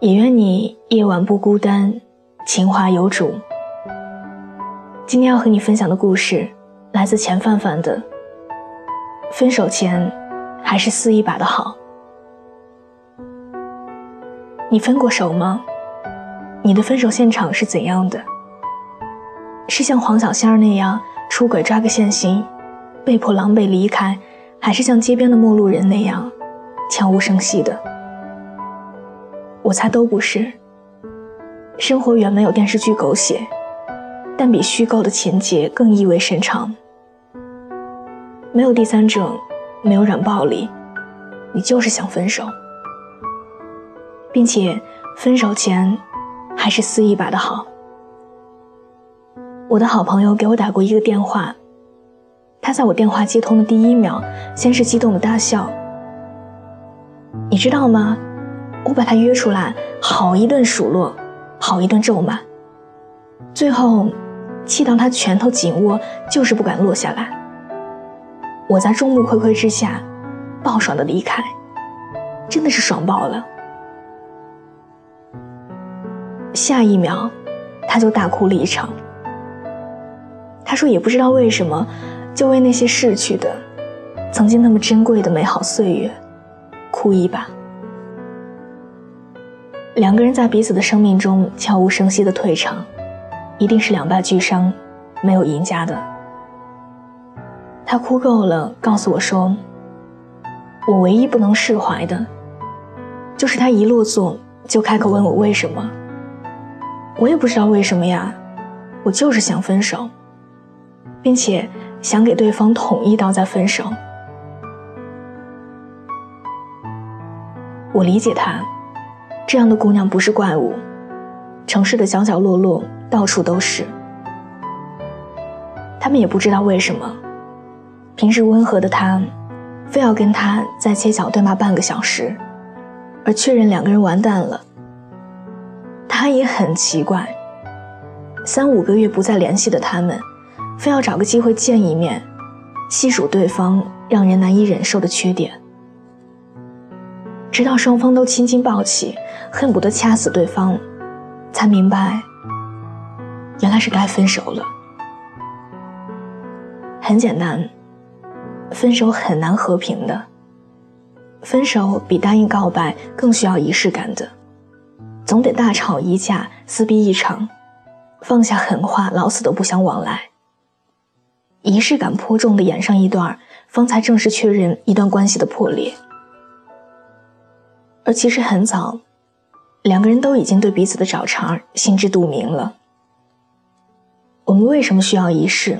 也愿你夜晚不孤单，情话有主。今天要和你分享的故事，来自钱范范的。分手前，还是撕一把的好。你分过手吗？你的分手现场是怎样的？是像黄小仙儿那样出轨抓个现行，被迫狼狈离开，还是像街边的陌路人那样悄无声息的？我猜都不是。生活远没有电视剧狗血，但比虚构的情节更意味深长。没有第三者，没有软暴力，你就是想分手，并且分手前还是撕一把的好。我的好朋友给我打过一个电话，他在我电话接通的第一秒，先是激动的大笑。你知道吗？我把他约出来，好一顿数落，好一顿咒骂，最后气到他拳头紧握，就是不敢落下来。我在众目睽睽之下，暴爽的离开，真的是爽爆了。下一秒，他就大哭了一场。他说也不知道为什么，就为那些逝去的、曾经那么珍贵的美好岁月，哭一把。两个人在彼此的生命中悄无声息的退场，一定是两败俱伤，没有赢家的。他哭够了，告诉我说：“我唯一不能释怀的，就是他一落座就开口问我为什么。我也不知道为什么呀，我就是想分手，并且想给对方捅一刀再分手。我理解他。”这样的姑娘不是怪物，城市的角角落落到处都是。他们也不知道为什么，平时温和的他，非要跟他在街角对骂半个小时，而确认两个人完蛋了。他也很奇怪，三五个月不再联系的他们，非要找个机会见一面，细数对方让人难以忍受的缺点。直到双方都青筋暴起，恨不得掐死对方，才明白，原来是该分手了。很简单，分手很难和平的。分手比答应告白更需要仪式感的，总得大吵一架，撕逼一场，放下狠话，老死都不相往来。仪式感颇重的演上一段，方才正式确认一段关系的破裂。而其实很早，两个人都已经对彼此的找茬心知肚明了。我们为什么需要仪式？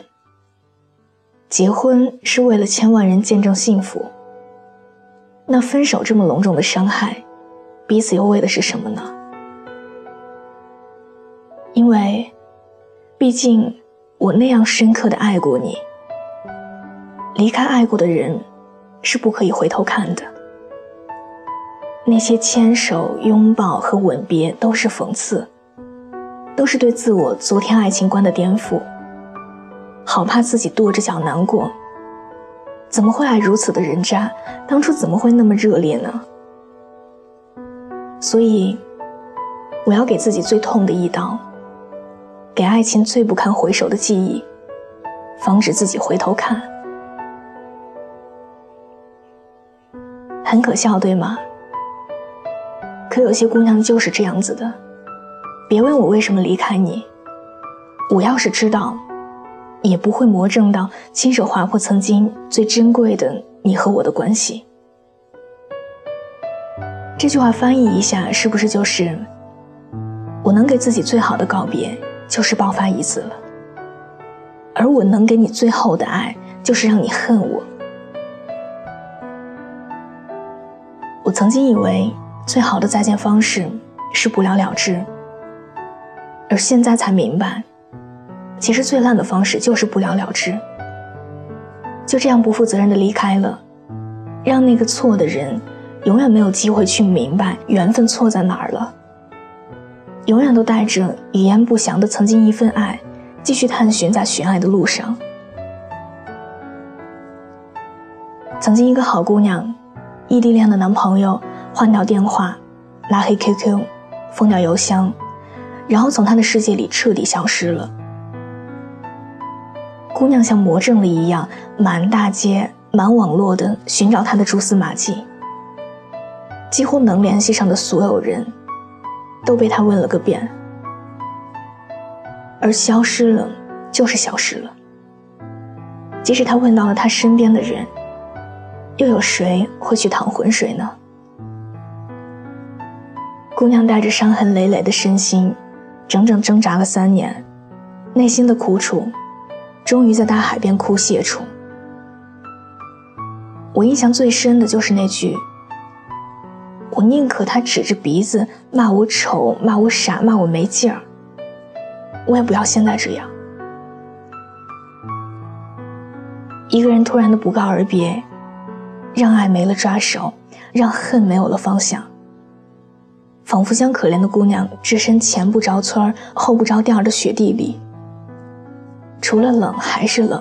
结婚是为了千万人见证幸福。那分手这么隆重的伤害，彼此又为的是什么呢？因为，毕竟我那样深刻的爱过你。离开爱过的人，是不可以回头看的。那些牵手、拥抱和吻别都是讽刺，都是对自我昨天爱情观的颠覆。好怕自己跺着脚难过。怎么会爱如此的人渣？当初怎么会那么热烈呢？所以，我要给自己最痛的一刀，给爱情最不堪回首的记忆，防止自己回头看。很可笑，对吗？可有些姑娘就是这样子的，别问我为什么离开你，我要是知道，也不会魔怔到亲手划破曾经最珍贵的你和我的关系。这句话翻译一下，是不是就是，我能给自己最好的告别，就是爆发一次了，而我能给你最后的爱，就是让你恨我。我曾经以为。最好的再见方式是不了了之，而现在才明白，其实最烂的方式就是不了了之，就这样不负责任的离开了，让那个错的人永远没有机会去明白缘分错在哪儿了，永远都带着语言不详的曾经一份爱，继续探寻在寻爱的路上。曾经一个好姑娘，异地恋的男朋友换掉电话，拉黑 QQ，封掉邮箱，然后从他的世界里彻底消失了。姑娘像魔怔了一样，满大街、满网络的寻找他的蛛丝马迹，几乎能联系上的所有人，都被他问了个遍。而消失了，就是消失了。即使他问到了他身边的人。又有谁会去淌浑水呢？姑娘带着伤痕累累的身心，整整挣扎了三年，内心的苦楚，终于在大海边哭泄出。我印象最深的就是那句：“我宁可他指着鼻子骂我丑、骂我傻、骂我没劲儿，我也不要现在这样。”一个人突然的不告而别。让爱没了抓手，让恨没有了方向，仿佛将可怜的姑娘置身前不着村后不着店的雪地里，除了冷还是冷。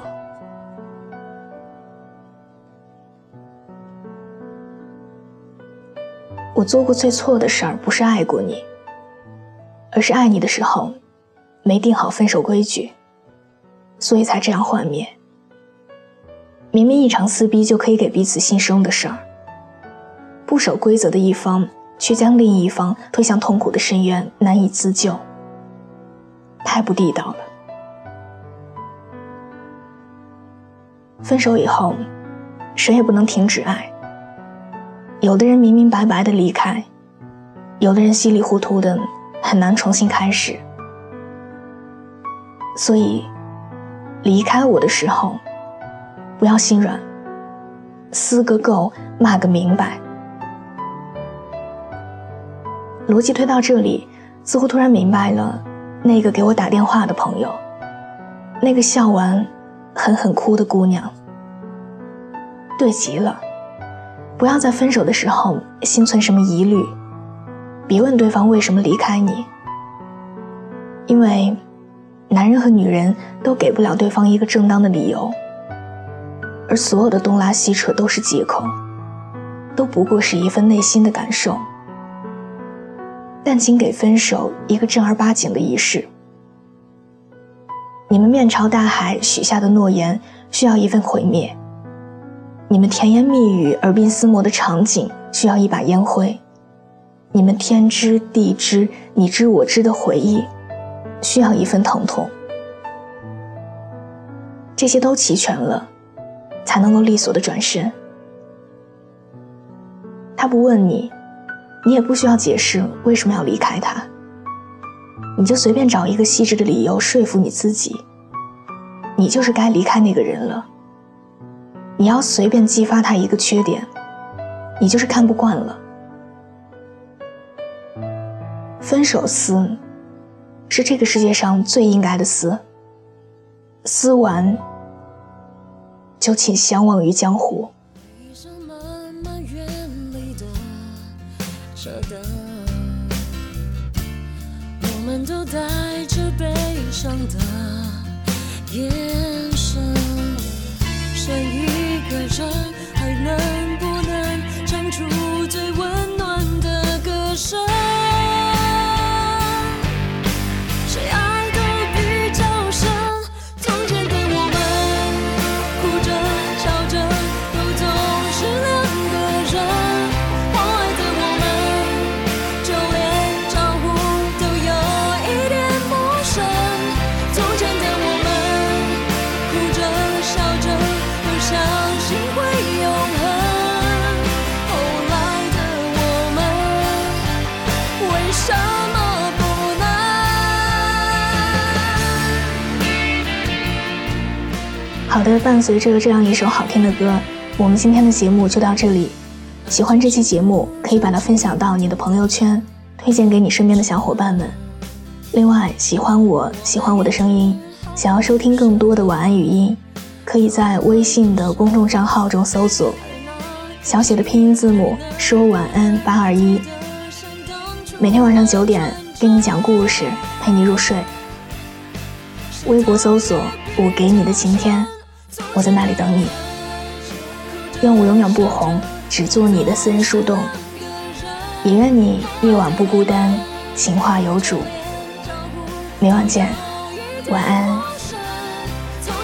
我做过最错的事儿，不是爱过你，而是爱你的时候，没定好分手规矩，所以才这样幻灭。明明一场撕逼就可以给彼此新生的事儿，不守规则的一方却将另一方推向痛苦的深渊，难以自救，太不地道了。分手以后，谁也不能停止爱。有的人明明白白的离开，有的人稀里糊涂的很难重新开始。所以，离开我的时候。不要心软，撕个够，骂个明白。逻辑推到这里，似乎突然明白了，那个给我打电话的朋友，那个笑完，狠狠哭的姑娘，对极了。不要在分手的时候心存什么疑虑，别问对方为什么离开你，因为，男人和女人都给不了对方一个正当的理由。而所有的东拉西扯都是借口，都不过是一份内心的感受。但请给分手一个正儿八经的仪式。你们面朝大海许下的诺言需要一份毁灭。你们甜言蜜语、耳鬓厮磨的场景需要一把烟灰。你们天知地知、你知我知的回忆，需要一份疼痛。这些都齐全了。才能够利索的转身。他不问你，你也不需要解释为什么要离开他。你就随便找一个细致的理由说服你自己，你就是该离开那个人了。你要随便激发他一个缺点，你就是看不惯了。分手撕，是这个世界上最应该的撕。撕完。就请相忘于江湖。带着悲伤的眼神，剩一个人，还能不能唱出好的，伴随着这样一首好听的歌，我们今天的节目就到这里。喜欢这期节目，可以把它分享到你的朋友圈，推荐给你身边的小伙伴们。另外，喜欢我喜欢我的声音，想要收听更多的晚安语音，可以在微信的公众账号中搜索小写的拼音字母说晚安八二一，每天晚上九点给你讲故事，陪你入睡。微博搜索我给你的晴天，我在那里等你。愿我永远不红，只做你的私人树洞。也愿你夜晚不孤单，情话有主。明晚见，晚安。从